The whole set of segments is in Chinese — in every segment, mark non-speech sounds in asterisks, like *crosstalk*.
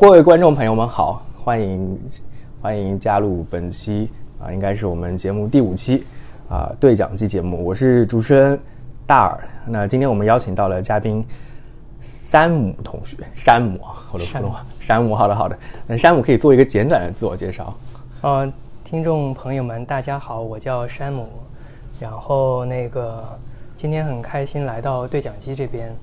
好，各位观众朋友们好，欢迎欢迎加入本期啊，应该是我们节目第五期啊对讲机节目，我是主持人大耳。那今天我们邀请到了嘉宾山姆同学，山姆，我的普通话，山姆，好的好的。那山姆可以做一个简短的自我介绍。呃，听众朋友们，大家好，我叫山姆，然后那个今天很开心来到对讲机这边，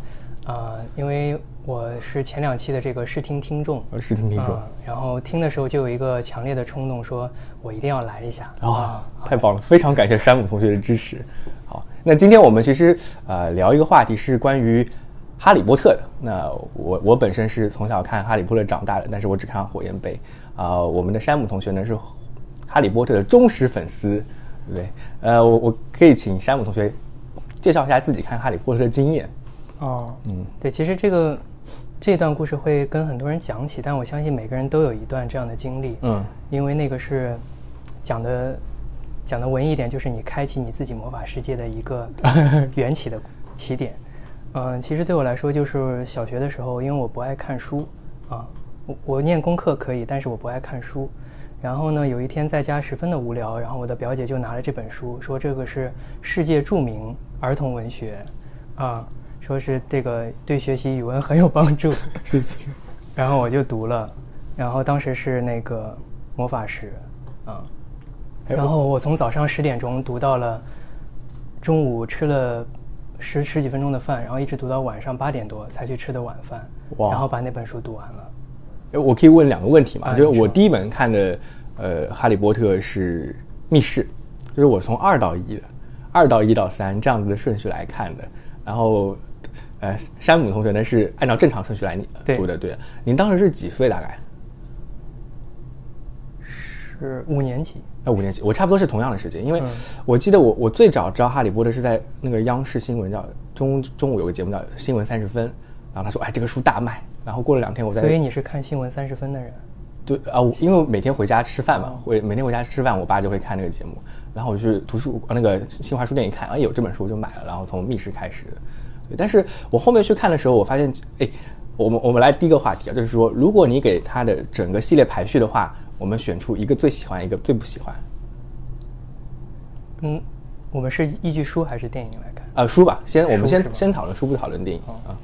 啊、因为我是前两期的这个试听听众，呃试听听众嗯然后听的时候就有一个强烈的冲动，说我一定要来一下啊、太棒了！非常感谢山姆同学的支持。好，那今天我们其实呃聊一个话题是关于哈利波特的。那我我本身是从小看哈利波特长大的，但是我只看火焰杯。啊、我们的山姆同学呢是哈利波特的忠实粉丝，对不对？呃，我我可以请山姆同学介绍一下自己看哈利波特的经验。哦，嗯，对，其实这个这段故事会跟很多人讲起，但我相信每个人都有一段这样的经历，嗯，因为那个是讲的讲的文艺一点，就是你开启你自己魔法世界的一个 *laughs* 缘起的起点。嗯，其实对我来说，就是小学的时候，因为我不爱看书啊，我我念功课可以，但是我不爱看书。然后呢，有一天在家十分的无聊，然后我的表姐就拿了这本书，说这个是世界著名儿童文学，啊，说是这个对学习语文很有帮助。*laughs* 然后我就读了，然后当时是那个魔法师，啊，哎然后我从早上十点钟读到了中午吃了十十几分钟的饭，然后一直读到晚上八点多才去吃的晚饭，哇然后把那本书读完了。呃我可以问两个问题嘛？啊就是我第一本看的，呃，《哈利波特》是密室，就是我从二到一的，二到一到三这样子的顺序来看的。然后，呃，山姆同学呢是按照正常顺序来读的，对。您当时是几岁大概？是五年级，呃，五年级，我差不多是同样的时间，因为嗯我记得我我最早知道哈利波特是在那个央视新闻叫中中午有个节目叫《新闻三十分》，然后他说哎这个书大卖，然后过了两天我在所以你是看新闻三十分的人。对啊，我因为我每天回家吃饭嘛，会每天回家吃饭，我爸就会看那个节目，然后我就去图书那个新华书店一看，哎有这本书就买了，然后从密室开始的。对，但是我后面去看的时候，我发现，哎，我们我们来第一个话题啊，就是说，如果你给他的整个系列排序的话，我们选出一个最喜欢，一个最不喜欢。嗯，我们是依据书还是电影来看？呃，书吧，先我们先先讨论书，不讨论电影啊。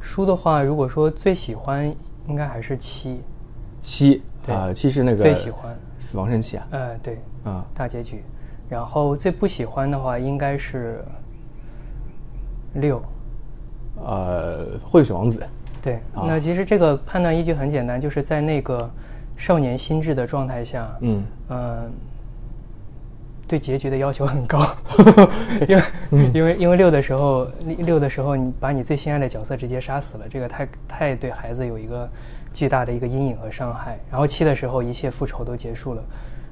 书的话，如果说最喜欢，应该还是七。七对啊，七是那个最喜欢死亡圣器啊，呃，对，啊大结局。然后最不喜欢的话，应该是六。呃，混血王子，对，啊那其实这个判断依据很简单，就是在那个少年心智的状态下，嗯嗯，对结局的要求很高，*laughs* 因为、因为因为六的时候，六的时候你把你最心爱的角色直接杀死了，这个太太对孩子有一个巨大的一个阴影和伤害。然后七的时候，一切复仇都结束了，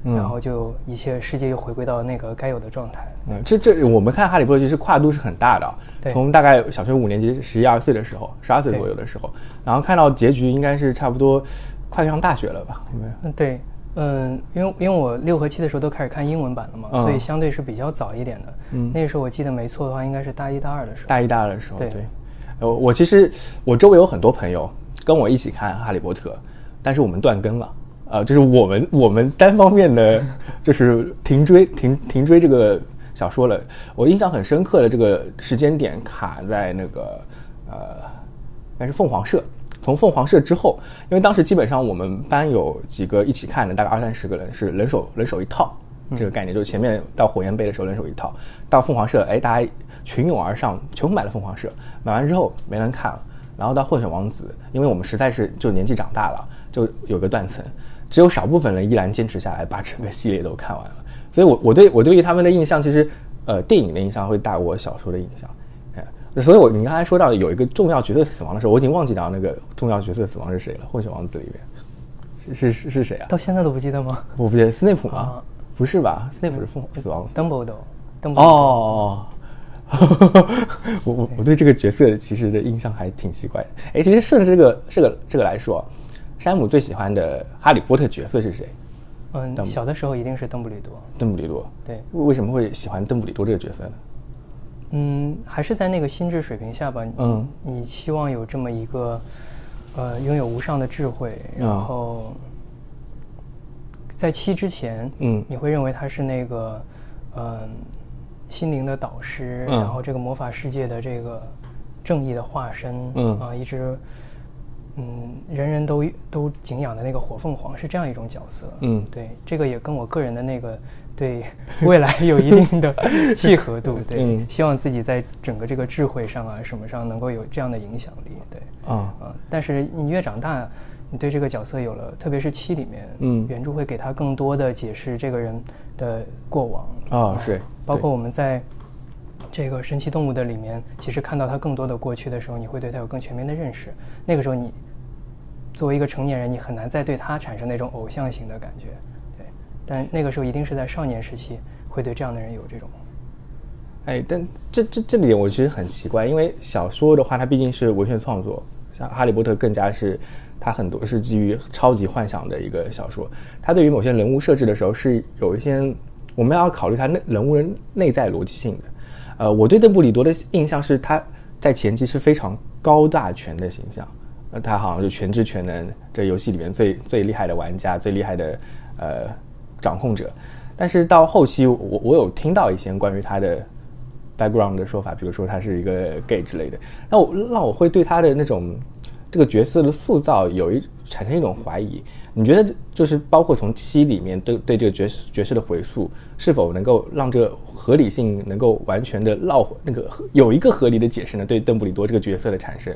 嗯然后就一切世界又回归到那个该有的状态。嗯，这这我们看《哈利波特》其实跨度是很大的从大概小学五年级十一二岁的时候，十二岁左右的时候，然后看到结局应该是差不多快上大学了吧？嗯，对，嗯，因为因为我六和七的时候都开始看英文版了嘛，嗯所以相对是比较早一点的。嗯那个时候我记得没错的话，应该是大一大二的时候。大一大二的时候，对对。呃，我其实我周围有很多朋友跟我一起看《哈利波特》，但是我们断更了。呃，就是我们我们单方面的就是停追停停追这个小说了。我印象很深刻的这个时间点卡在那个呃，应该是凤凰社。从凤凰社之后，因为当时基本上我们班有几个一起看的，大概二三十个人，是人手人手一套这个概念，就是前面到火焰杯的时候人手一套，到凤凰社，哎，大家群涌而上，全部买了凤凰社，买完之后没人看了，然后到混血王子，因为我们实在是就年纪长大了，就有个断层，只有少部分人依然坚持下来，把整个系列都看完了，所以我我对我对于他们的印象，其实呃电影的印象会大过小说的印象。哎，所以我你刚才说到有一个重要角色死亡的时候，我已经忘记掉那个重要角色死亡是谁了。混血王子里面是是是是谁啊？到现在都不记得吗我不记得斯内普吗？啊不是吧？斯内普是凤死亡死。？Dumbledore，Dumbledore，哦，*laughs* 我我我对这个角色其实的印象还挺奇怪的。哎，其实顺着这个这个这个来说，山姆最喜欢的哈利波特角色是谁？嗯，小的时候一定是邓布利多。邓布利多。对，为为什么会喜欢邓布利多这个角色呢？嗯，还是在那个心智水平下吧。嗯，你期望有这么一个，呃，拥有无上的智慧，然后在七之前，嗯你会认为他是那个，嗯、心灵的导师，嗯然后这个魔法世界的这个正义的化身，嗯啊，一直，嗯，人人都都敬仰的那个火凤凰是这样一种角色，嗯。对，这个也跟我个人的那个对未来有一定的 *laughs* 契合度，*laughs* 对，嗯希望自己在整个这个智慧上啊什么上能够有这样的影响力，对。啊。啊，但是你越长大，你对这个角色有了，特别是七里面，嗯。原著会给他更多的解释这个人的过往。啊是。包括我们在这个神奇动物的里面，其实看到他更多的过去的时候，你会对他有更全面的认识。那个时候你作为一个成年人，你很难再对他产生那种偶像型的感觉，对。但那个时候一定是在少年时期，会对这样的人有这种，哎，但这这这里我其实很奇怪，因为小说的话，它毕竟是文学创作，像《哈利波特》更加是它很多是基于超级幻想的一个小说。它对于某些人物设置的时候是有一些我们要考虑它内人物人内在逻辑性的。呃，我对邓布利多的印象是他在前期是非常高大全的形象，他好像就全知全能，这游戏里面最最厉害的玩家，最厉害的呃掌控者。但是到后期，我我有听到一些关于他的 background 的说法，比如说他是一个 gay 之类的，那我那我会对他的那种这个角色的塑造有一产生一种怀疑。你觉得就是包括从七里面对对这个角角色的回溯，是否能够让这个合理性能够完全的绕那个有一个合理的解释呢？对邓布利多这个角色的产生，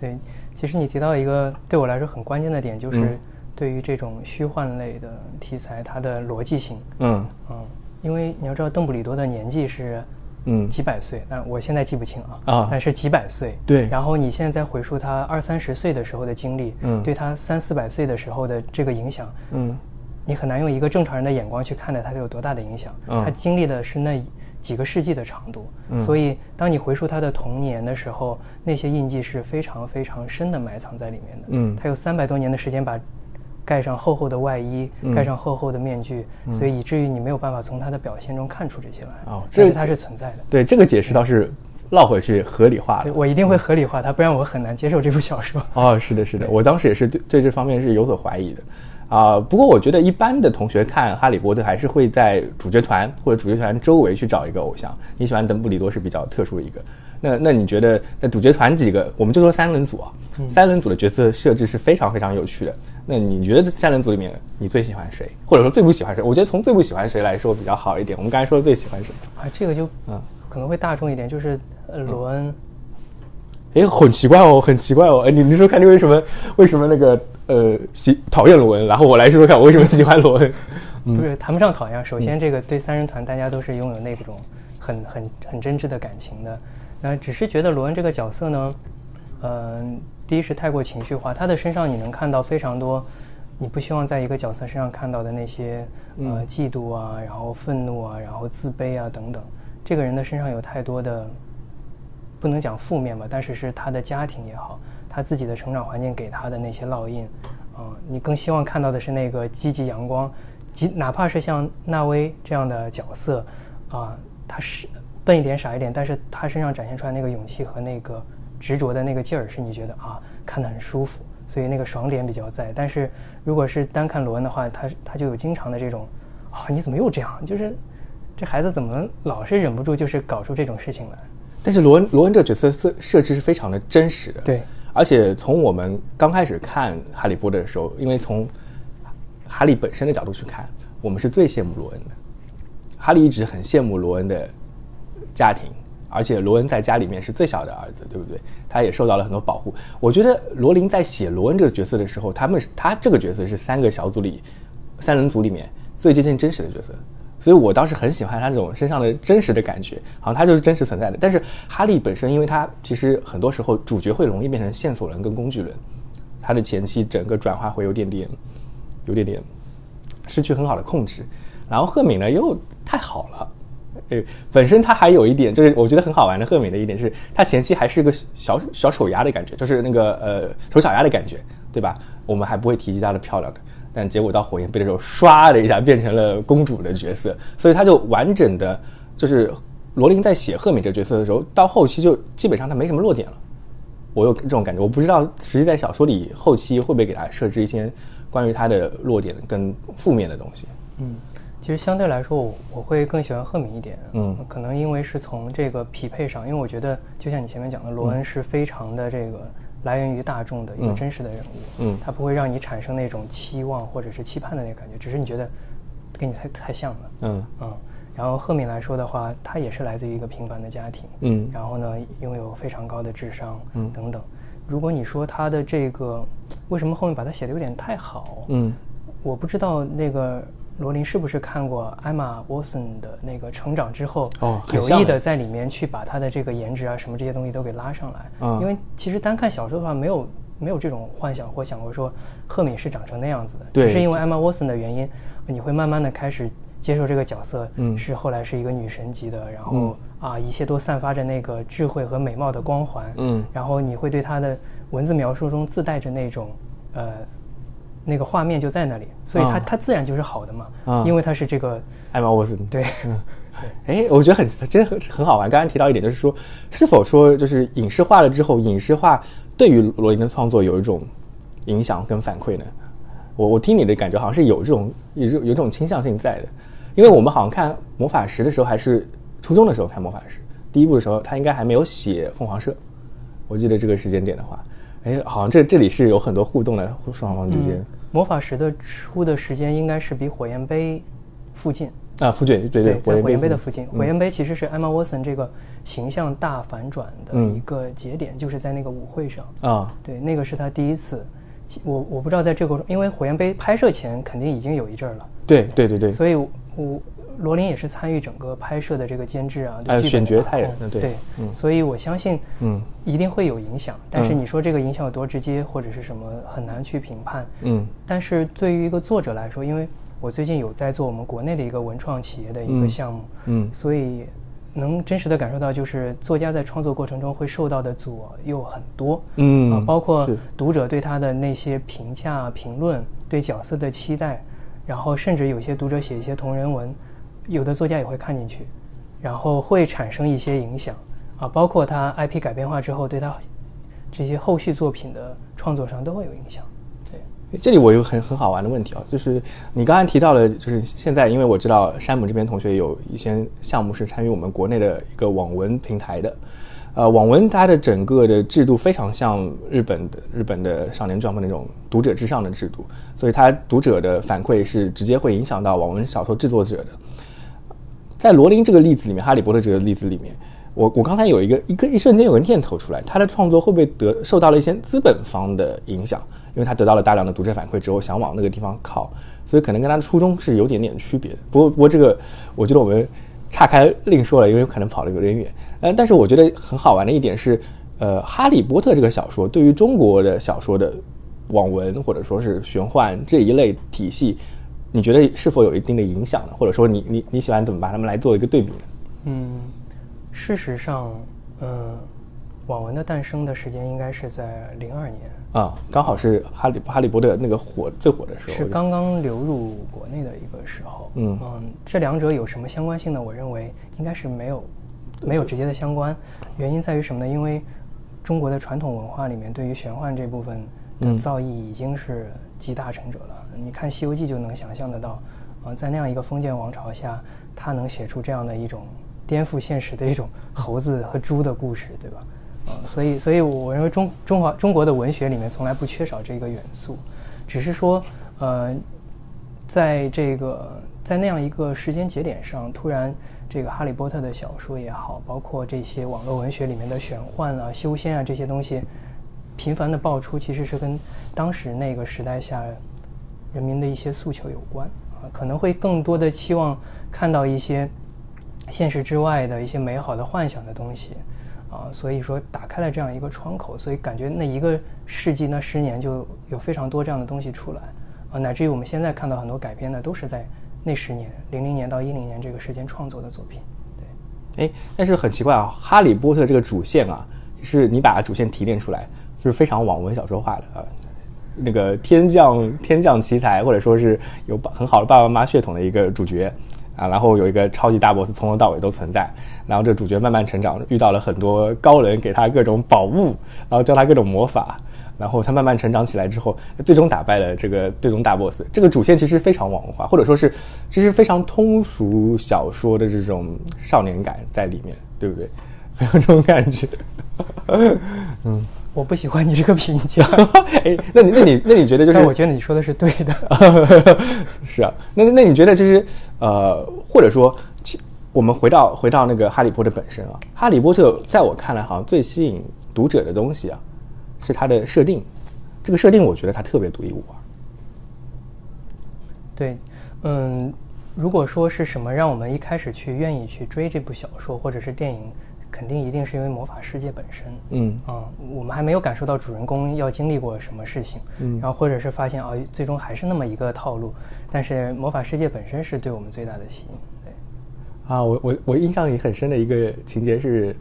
对。其实你提到一个对我来说很关键的点，就是嗯。对于这种虚幻类的题材，它的逻辑性。嗯。嗯，因为你要知道邓布利多的年纪是嗯。几百岁，但我现在记不清啊，啊。但是几百岁。对。然后你现在再回溯他二三十岁的时候的经历，嗯。对他三四百岁的时候的这个影响，嗯。你很难用一个正常人的眼光去看待他有多大的影响。嗯他经历的是那几个世纪的长度，所以当你回溯他的童年的时候，那些印记是非常非常深的埋藏在里面的。嗯他有三百多年的时间把盖上厚厚的外衣，嗯盖上厚厚的面具，所以以至于你没有办法从他的表现中看出这些来。哦这但是它是存在的。对这个解释倒是绕回去合理化了。我一定会合理化它，不然我很难接受这部小说。哦，是的，是的，我当时也是对对这方面是有所怀疑的，啊、不过我觉得一般的同学看《哈利波特》还是会在主角团或者主角团周围去找一个偶像。你喜欢邓布利多是比较特殊的一个，那那你觉得在主角团几个，我们就说三人组啊，三人组的角色设置是非常非常有趣的。那你觉得这三人组里面你最喜欢谁，或者说最不喜欢谁？我觉得从最不喜欢谁来说比较好一点。我们刚才说的最喜欢谁？啊，这个就嗯可能会大众一点，就是呃罗恩。诶，很奇怪哦，很奇怪哦。哎，你你说看你为什么为什么那个呃喜讨厌罗恩，然后我来说说看我为什么喜欢罗恩。不是谈不上讨厌。首先，这个对三人团大家都是拥有那种很很很真挚的感情的。那只是觉得罗恩这个角色呢，嗯、第一是太过情绪化，他的身上你能看到非常多你不希望在一个角色身上看到的那些呃嫉妒啊，然后愤怒啊，然后自卑啊等等。这个人的身上有太多的不能讲负面吧，但是是他的家庭也好，他自己的成长环境给他的那些烙印，啊、你更希望看到的是那个积极阳光，即哪怕是像纳威这样的角色，啊、他是笨一点傻一点，但是他身上展现出来那个勇气和那个执着的那个劲儿，是你觉得啊看得很舒服，所以那个爽点比较在。但是如果是单看罗恩的话，他他就有经常的这种啊你怎么又这样？就是这孩子怎么老是忍不住就是搞出这种事情来？但是罗恩罗恩这个角色设设置是非常的真实的，对，而且从我们刚开始看《哈利波特》的时候，因为从哈利本身的角度去看，我们是最羡慕罗恩的。哈利一直很羡慕罗恩的家庭，而且罗恩在家里面是最小的儿子，对不对？他也受到了很多保护。我觉得罗琳在写罗恩这个角色的时候，他们是他这个角色是三个小组里三人组里面最接近真实的角色。所以我当时很喜欢他这种身上的真实的感觉，好像他就是真实存在的。但是哈利本身，因为他其实很多时候主角会容易变成线索人跟工具人，他的前期整个转化会有点点，有点点失去很好的控制。然后赫敏呢又太好了，呃，本身他还有一点就是我觉得很好玩的赫敏的一点是，他前期还是个小小丑鸭的感觉，就是那个呃丑小鸭的感觉，对吧？我们还不会提及她的漂亮的。但结果到火焰杯的时候，唰的一下变成了公主的角色，所以他就完整的，就是罗琳在写赫敏这个角色的时候，到后期就基本上他没什么落点了，我有这种感觉，我不知道实际在小说里后期会不会给他设置一些关于他的弱点跟负面的东西。嗯，其实相对来说，我我会更喜欢赫敏一点。嗯可能因为是从这个匹配上，因为我觉得就像你前面讲的，罗恩是非常的这个来源于大众的一个嗯真实的人物。嗯他不会让你产生那种期望或者是期盼的那个感觉，只是你觉得跟你太太像了。嗯嗯，然后赫敏来说的话，他也是来自于一个平凡的家庭，嗯然后呢，拥有非常高的智商，嗯等等。如果你说他的这个为什么后面把他写的有点太好，嗯我不知道那个罗琳是不是看过艾玛沃森的那个成长之后，哦有意的在里面去把她的这个颜值啊什么这些东西都给拉上来。嗯。因为其实单看小说的话，没有没有这种幻想或想过说赫敏是长成那样子的，对。只是因为艾玛沃森的原因，你会慢慢的开始接受这个角色，嗯。是后来是一个女神级的，然后、嗯。啊一切都散发着那个智慧和美貌的光环，嗯。然后你会对她的文字描述中自带着那种呃那个画面就在那里，所以它、啊它自然就是好的嘛，啊因为它是这个艾玛沃森。对，哎，我觉得很真的很很好玩。刚刚提到一点，就是说，是否说就是影视化了之后，影视化对于罗琳的创作有一种影响跟反馈呢？我我听你的感觉好像是有这种有有这种倾向性在的，因为我们好像看魔法石的时候还是初中的时候看魔法石，第一部的时候他应该还没有写凤凰社，我记得这个时间点的话，哎，好像这这里是有很多互动的双方之间。魔法石的出的时间应该是比火焰杯附近。啊，附近对对，在火焰杯的附附近，火焰杯其实是艾玛沃森这个形象大反转的嗯一个节点，就是在那个舞会上。啊，对，那个是他第一次。我我不知道在这个过程，因为火焰杯拍摄前肯定已经有一阵儿了，对对对对，所以我罗琳也是参与整个拍摄的这个监制啊，对还有剧本的把选角他也控对。对，嗯。所以我相信，嗯。一定会有影响。但是嗯你说这个影响有多直接或者是什么，很难去评判。嗯。但是对于一个作者来说，因为我最近有在做我们国内的一个文创企业的一个嗯。项目，嗯。所以能真实的感受到，就是作家在创作过程中会受到的左右很多，嗯啊，包括读者对他的那些评价、评论，对角色的期待，然后甚至有些读者写一些同人文，有的作家也会看进去，然后会产生一些影响啊，包括他 IP 改编化之后，对他这些后续作品的创作上都会有影响。对，这里我有很很好玩的问题啊，就是你刚才提到了，就是现在因为我知道山姆这边同学有一些项目是参与我们国内的一个网文平台的，呃，网文它的整个的制度非常像日本的日本的少年 Jump 那种读者至上的制度，所以它读者的反馈是直接会影响到网文小说制作者的。在罗琳这个例子里面，哈利波特这个例子里面，我我刚才有一个一个一瞬间有个念头出来，他的创作会不会得受到了一些资本方的影响？因为他得到了大量的读者反馈之后，想往那个地方靠，所以可能跟他的初衷是有点点区别的。不过不过这个，我觉得我们岔开另说了，因为可能跑得有点远。呃，但是我觉得很好玩的一点是，呃，《哈利波特》这个小说对于中国的小说的网文或者说是玄幻这一类体系，你觉得是否有一定的影响呢？或者说你你你喜欢怎么把它们来做一个对比呢？嗯，事实上，嗯，网文的诞生的时间应该是在零二年，啊，刚好是哈利哈利波特那个火最火的时候，是刚刚流入国内的一个时候。嗯这两者有什么相关性呢？我认为应该是没有没有直接的相关。原因在于什么呢？因为中国的传统文化里面对于玄幻这部分造诣已经是集大成者了。你看《西游记》就能想象得到，啊、在那样一个封建王朝下，他能写出这样的一种颠覆现实的一种猴子和猪的故事，对吧？啊、所以，所以我认为中中华中国的文学里面从来不缺少这个元素，只是说，呃，在这个在那样一个时间节点上，突然这个《哈利波特》的小说也好，包括这些网络文学里面的玄幻啊、修仙啊这些东西，频繁的爆出，其实是跟当时那个时代下人民的一些诉求有关啊，可能会更多的期望看到一些现实之外的一些美好的幻想的东西啊，所以说打开了这样一个窗口，所以感觉那一个世纪那十年就有非常多这样的东西出来啊，乃至于我们现在看到很多改编的都是在那十年零零年到一零年这个时间创作的作品，对。哎，但是很奇怪啊，哈利波特这个主线啊，是你把主线提炼出来，就是非常网文小说化的啊。那个天降天降奇才，或者说是有很好的爸爸妈妈血统的一个主角，啊，然后有一个超级大 boss 从头到尾都存在，然后这主角慢慢成长，遇到了很多高人给他各种宝物，然后教他各种魔法，然后他慢慢成长起来之后，最终打败了这个最终大 boss。这个主线其实非常网文化，或者说是其实非常通俗小说的这种少年感在里面，对不对？*laughs* 很有这种感觉。*laughs* 嗯，我不喜欢你这个评价。*laughs* 哎，那你那你那你觉得就是？我觉得你说的是对的。*laughs* 是啊，那那你觉得其实呃，或者说，我们回到回到那个哈利波特本身啊，哈利波特在我看来好像最吸引读者的东西啊，是它的设定。这个设定我觉得它特别独一无二。对，嗯，如果说是什么让我们一开始去愿意去追这部小说或者是电影？肯定一定是因为魔法世界本身，嗯啊，我们还没有感受到主人公要经历过什么事情，嗯，然后或者是发现啊，最终还是那么一个套路，但是魔法世界本身是对我们最大的吸引，对。啊，我我我印象里很深的一个情节是，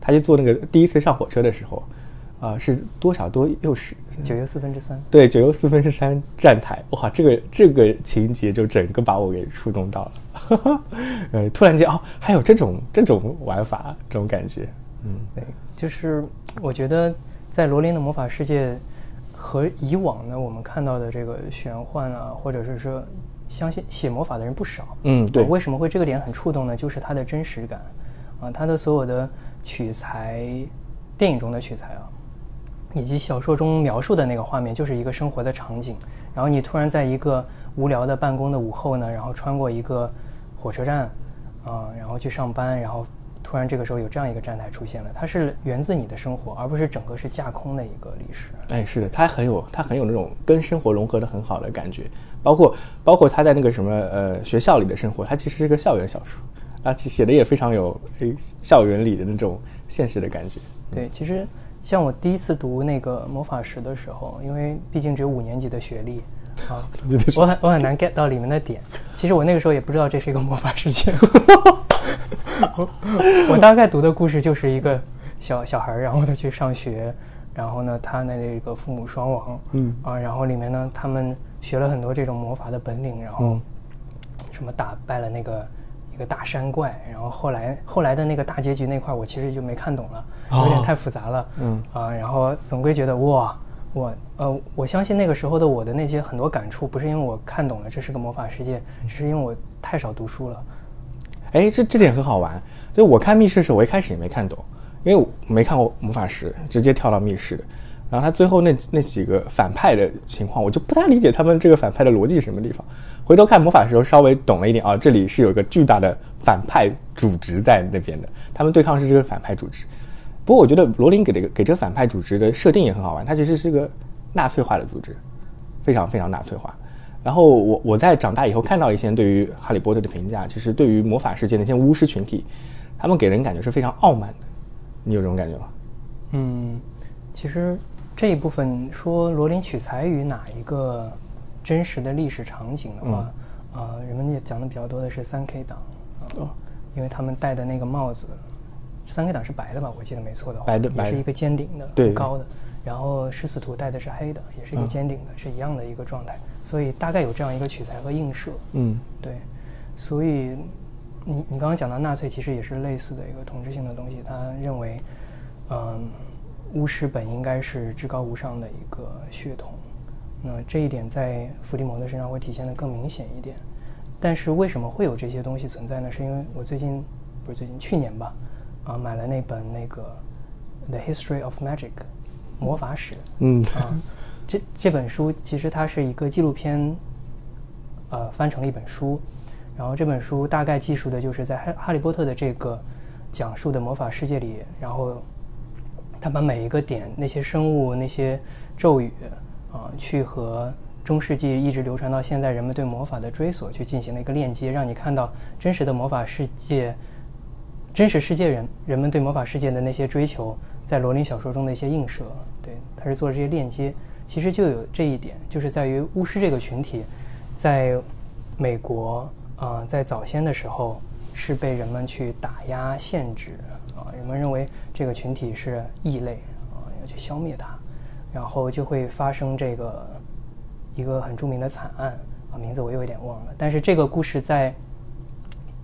他去坐那个第一次上火车的时候。啊，是多少多又是九又四分之三？对，九又四分之三站台，哇，这个这个情节就整个把我给触动到了。*laughs* 呃，突然间哦，还有这种这种玩法，这种感觉，嗯，对，就是我觉得在罗琳的魔法世界和以往呢，我们看到的这个玄幻啊，或者是说相信写魔法的人不少，嗯，对，为什么会这个点很触动呢？就是它的真实感啊，它的所有的取材，电影中的取材啊。以及小说中描述的那个画面，就是一个生活的场景。然后你突然在一个无聊的办公的午后呢，然后穿过一个火车站，啊，然后去上班，然后突然这个时候有这样一个站台出现了，它是源自你的生活，而不是整个是架空的一个历史。哎，是的，它很有它很有那种跟生活融合的很好的感觉。包括包括他在那个什么呃学校里的生活，它其实是个校园小说，啊，写的也非常有校园里的那种现实的感觉。对，其实。像我第一次读那个魔法石的时候，因为毕竟只有五年级的学历，啊，我很我很难 get 到里面的点。其实我那个时候也不知道这是一个魔法世界，*laughs* 我大概读的故事就是一个小小孩，然后他去上学，然后呢，他的那个父母双亡，嗯啊，然后里面呢，他们学了很多这种魔法的本领，然后什么打败了那个。个大山怪，然后后来后来的那个大结局那块，我其实就没看懂了，有点太复杂了。嗯啊，然后总归觉得哇，我呃，我相信那个时候的我的那些很多感触，不是因为我看懂了这是个魔法世界，只是因为我太少读书了。哎，这这点很好玩。就我看密室的时候，我一开始也没看懂，因为我没看过魔法师，直接跳到密室的。然后他最后那那几个反派的情况，我就不太理解他们这个反派的逻辑什么地方。回头看魔法的时候，稍微懂了一点啊，这里是有个巨大的反派组织在那边的，他们对抗是这个反派组织。不过我觉得罗琳给这个给这个反派组织的设定也很好玩，它其实是个纳粹化的组织，非常非常纳粹化。然后我我在长大以后看到一些对于哈利波特的评价，其实对于魔法世界那些巫师群体，他们给人感觉是非常傲慢的。你有这种感觉吗？嗯，其实。这一部分说罗琳取材于哪一个真实的历史场景的话，啊，人们也讲的比较多的是三 K 党，啊，因为他们戴的那个帽子，三 K 党是白的吧？我记得没错的话，白的，也是一个尖顶的，很高的。然后狮子图戴的是黑的，也是一个尖顶的，是一样的一个状态。所以大概有这样一个取材和映射。嗯，对。所以你你刚刚讲到纳粹，其实也是类似的一个统治性的东西。他认为，嗯。巫师本应该是至高无上的一个血统，那这一点在伏地魔的身上会体现的更明显一点。但是为什么会有这些东西存在呢？是因为我最近不是最近去年吧，啊买了那本那个《The History of Magic》魔法史。嗯啊，这这本书其实它是一个纪录片，呃翻成了一本书。然后这本书大概记述的就是在哈哈利波特的这个讲述的魔法世界里，然后。他把每一个点，那些生物、那些咒语，啊，去和中世纪一直流传到现在人们对魔法的追索去进行了一个链接，让你看到真实的魔法世界，真实世界人人们对魔法世界的那些追求，在罗琳小说中的一些映射。对，他是做了这些链接，其实就有这一点，就是在于巫师这个群体，在美国啊，在早先的时候是被人们去打压、限制。啊，人们认为这个群体是异类啊，要去消灭它，然后就会发生这个一个很著名的惨案啊，名字我又有点忘了。但是这个故事在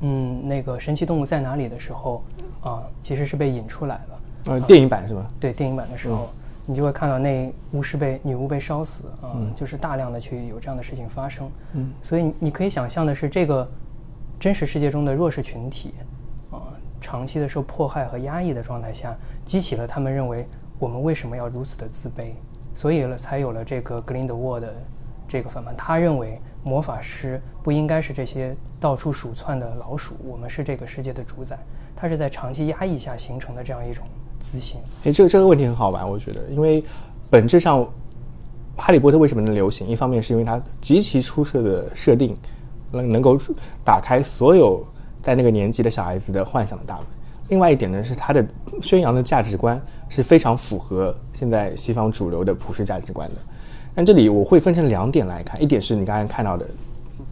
嗯，那个神奇动物在哪里的时候，啊，其实是被引出来了。呃，电影版是吧？对，电影版的时候，你就会看到那巫师被女巫被烧死啊，就是大量的去有这样的事情发生。嗯，所以你可以想象的是，这个真实世界中的弱势群体啊，长期的受迫害和压抑的状态下，激起了他们认为我们为什么要如此的自卑，所以了才有了这个格林德沃的这个反叛。他认为魔法师不应该是这些到处鼠窜的老鼠，我们是这个世界的主宰。他是在长期压抑下形成的这样一种。自信，哎，这个这个问题很好玩，我觉得，因为本质上，哈利波特为什么能流行？一方面是因为它极其出色的设定，能能够打开所有在那个年纪的小孩子的幻想的大门；另外一点呢，是它的宣扬的价值观是非常符合现在西方主流的普世价值观的。但这里我会分成两点来看，一点是你刚才看到的，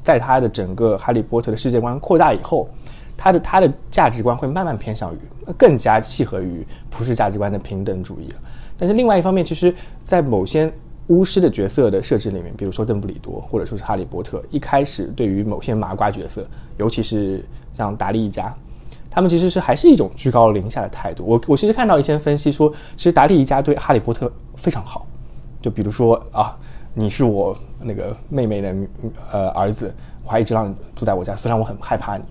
在他的整个哈利波特的世界观扩大以后。他的他的价值观会慢慢偏向于更加契合于普世价值观的平等主义但是另外一方面，其实，在某些巫师的角色的设置里面，比如说邓布利多或者说是哈利波特，一开始对于某些麻瓜角色，尤其是像达利一家，他们其实是还是一种居高临下的态度。我我其实看到一些分析说，其实达利一家对哈利波特非常好，就比如说啊，你是我那个妹妹的呃儿子，我还一直让你住在我家，虽然我很害怕你。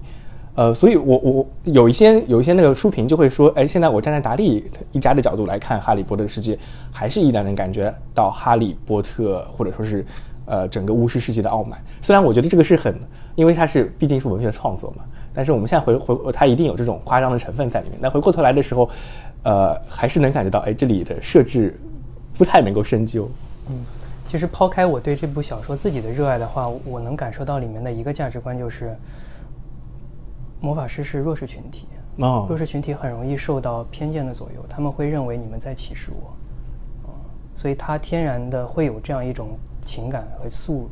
呃，所以，我我有一些有一些那个书评就会说，哎，现在我站在达利一家的角度来看《哈利波特》的世界，还是依然能感觉到哈利波特或者说是呃整个巫师世界的傲慢。虽然我觉得这个是很，因为它是毕竟是文学创作嘛，但是我们现在回回它一定有这种夸张的成分在里面。那回过头来的时候，呃，还是能感觉到，哎，这里的设置不太能够深究。嗯，其实抛开我对这部小说自己的热爱的话，我能感受到里面的一个价值观就是。魔法师是弱势群体，弱势群体很容易受到偏见的左右，他们会认为你们在歧视我，所以他天然的会有这样一种情感和宿，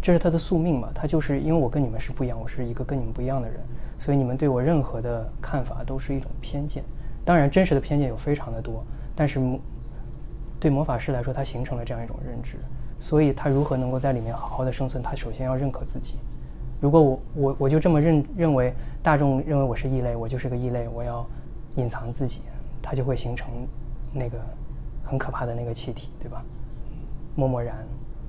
这是他的宿命嘛？他就是因为我跟你们是不一样，我是一个跟你们不一样的人，所以你们对我任何的看法都是一种偏见。当然，真实的偏见有非常的多，但是对魔法师来说，他形成了这样一种认知，所以他如何能够在里面好好的生存？他首先要认可自己。如果我我我就这么认认为，大众认为我是异类，我就是个异类，我要隐藏自己，它就会形成那个很可怕的那个气体，对吧？默默然，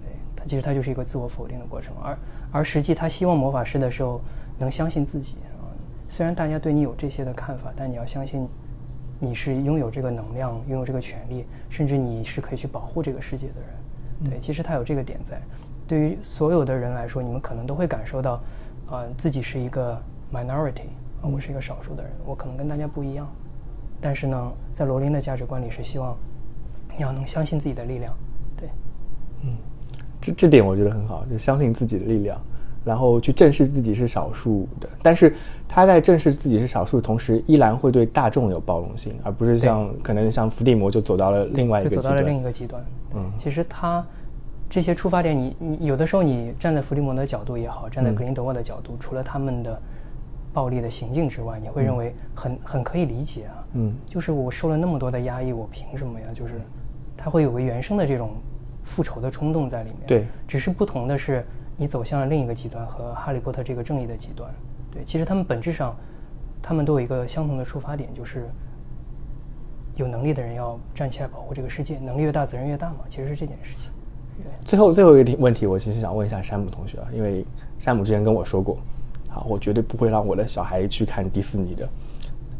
对，它其实它就是一个自我否定的过程，而而实际他希望魔法师的时候能相信自己啊。虽然大家对你有这些的看法，但你要相信你是拥有这个能量，拥有这个权利，甚至你是可以去保护这个世界的人。对，其实他有这个点在。对于所有的人来说，你们可能都会感受到，呃，自己是一个 minority，啊，我是一个少数的人，我可能跟大家不一样。但是呢，在罗琳的价值观里是希望你要能相信自己的力量，对，嗯，这这点我觉得很好，就相信自己的力量，然后去正视自己是少数的。但是他在正视自己是少数的同时，依然会对大众有包容性，而不是像可能像伏地魔就走到了另外一个走到了另一个极端。嗯，其实他。这些出发点，你你有的时候你站在伏地魔的角度也好，站在格林德沃的角度，除了他们的暴力的行径之外，你会认为很很可以理解啊。嗯，就是我受了那么多的压抑，我凭什么呀？就是他会有个原生的这种复仇的冲动在里面。对，只是不同的是，你走向了另一个极端，和哈利波特这个正义的极端。对，其实他们本质上，他们都有一个相同的出发点，就是有能力的人要站起来保护这个世界，能力越大，责任越大嘛。其实是这件事情。对最后最后一个问题，我其实想问一下山姆同学啊，因为山姆之前跟我说过，好，我绝对不会让我的小孩去看迪士尼的。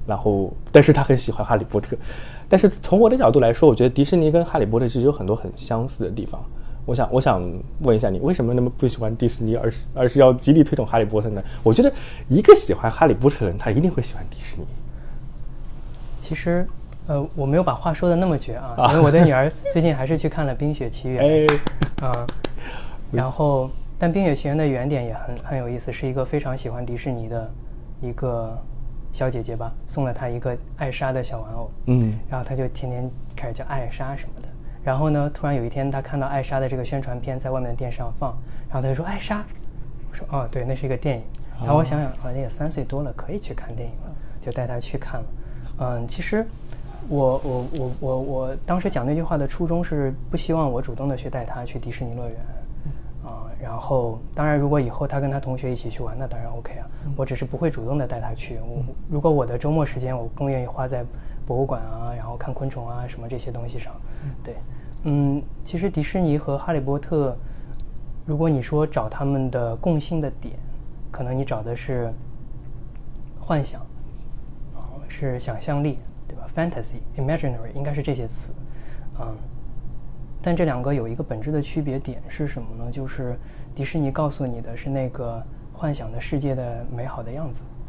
然后，但是他很喜欢哈利波特。但是从我的角度来说，我觉得迪士尼跟哈利波特其实有很多很相似的地方。我想，我想问一下你，为什么那么不喜欢迪士尼，而是而是要极力推崇哈利波特呢？我觉得一个喜欢哈利波特的人，他一定会喜欢迪士尼。其实。呃，我没有把话说的那么绝啊，因为我的女儿最近还是去看了《冰雪奇缘》啊，然后，但《冰雪奇缘》的原点也很很有意思，是一个非常喜欢迪士尼的一个小姐姐吧，送了她一个艾莎的小玩偶，嗯，然后她就天天开始叫艾莎什么的，然后呢，突然有一天他看到艾莎的这个宣传片在外面的电视上放，然后他就说艾莎，我说哦对，那是一个电影，然后我想想，好像也三岁多了，可以去看电影了，就带他去看了，嗯，其实。我我我我我当时讲那句话的初衷是不希望我主动的去带他去迪士尼乐园，啊，然后，当然，如果以后他跟他同学一起去玩，那当然 OK 啊。我只是不会主动的带他去。我如果我的周末时间，我更愿意花在博物馆啊，然后看昆虫啊什么这些东西上。对，嗯，其实迪士尼和哈利波特，如果你说找他们的共性的点，可能你找的是幻想，啊，是想象力，对吧？Fantasy、imaginary 应该是这些词，嗯。但这两个有一个本质的区别点是什么呢？就是迪士尼告诉你的是那个幻想的世界的美好的样子，啊，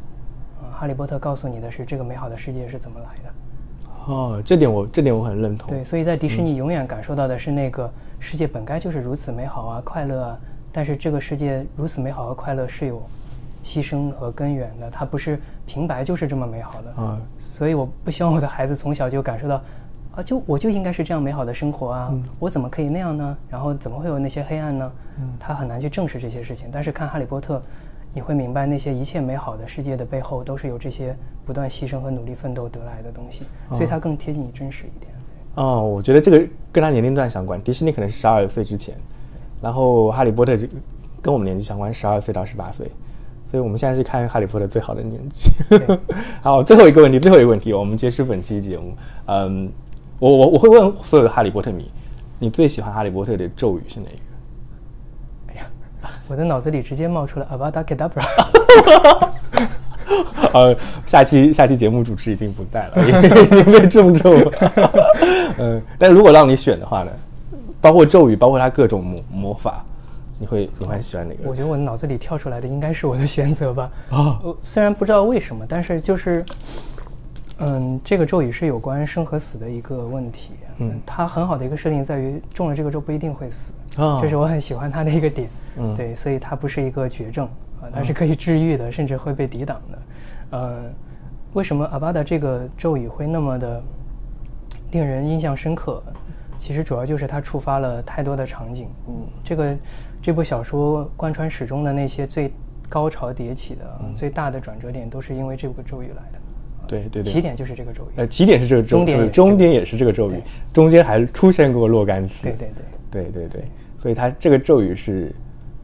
哈利波特告诉你的是这个美好的世界是怎么来的。哦，这点我这点我很认同。对，所以在迪士尼永远感受到的是那个世界本该就是如此美好啊，快乐啊。但是这个世界如此美好和快乐是有牺牲和根源的，它不是平白就是这么美好的。啊，所以我不希望我的孩子从小就感受到。啊，就我就应该是这样美好的生活啊！我怎么可以那样呢？然后怎么会有那些黑暗呢？他很难去正视这些事情。但是看《哈利波特》，你会明白那些一切美好的世界的背后，都是由这些不断牺牲和努力奋斗得来的东西，所以它更贴近你真实一点。哦，我觉得这个跟他年龄段相关。迪士尼可能是十二岁之前，然后《哈利波特》跟我们年纪相关，十二岁到十八岁，所以我们现在是看《哈利波特》最好的年纪。*laughs* 好，最后一个问题，最后一个问题，我们结束本期节目。嗯。我我我会问所有的哈利波特迷，你最喜欢哈利波特的咒语是哪一个？我的脑子里直接冒出了 Avada Kedavra。*laughs* 呃，下期下期节目主持已经不在了，因 *laughs* 为已经被中咒了。*laughs* 嗯，但如果让你选的话呢，包括咒语，包括它各种魔魔法，你会你会喜欢哪个？我觉得我脑子里跳出来的应该是我的选择吧。啊，虽然不知道为什么，但是就是。嗯，这个咒语是有关生和死的一个问题。嗯，它很好的一个设定在于中了这个咒不一定会死，这是我很喜欢它的一个点。嗯，对，所以它不是一个绝症啊，它是可以治愈的，甚至会被抵挡的。呃，为什么阿巴达这个咒语会那么的令人印象深刻？其实主要就是它触发了太多的场景。嗯，这个这部小说贯穿始终的那些最高潮迭起的最大的转折点，都是因为这部咒语来的。对对对，起点就是这个咒语。呃，起点是这个咒语，终点也是这个咒语，中间还出现过若干次。对对对，对对对，所以它这个咒语是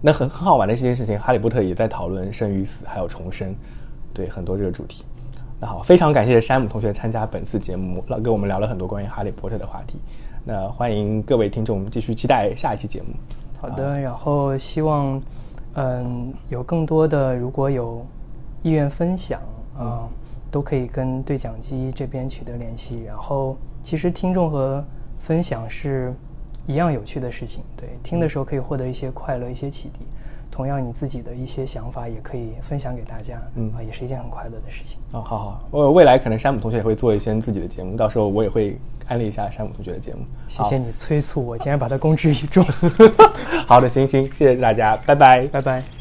那很很好玩的一件事情。哈利波特也在讨论生与死，还有重生，对很多这个主题。那好，非常感谢山姆同学参加本次节目，跟我们聊了很多关于哈利波特的话题。那欢迎各位听众继续期待下一期节目。好的，然后希望嗯有更多的如果有意愿分享啊。都可以跟对讲机这边取得联系，然后其实听众和分享是一样有趣的事情。对，听的时候可以获得一些快乐、一些启迪。同样，你自己的一些想法也可以分享给大家，嗯啊，也是一件很快乐的事情。哦，好好，我未来可能山姆同学也会做一些自己的节目，到时候我也会安利一下山姆同学的节目。谢谢你催促我，竟然把它公之于众。*laughs* 好的，行行，谢谢大家，拜拜，拜拜。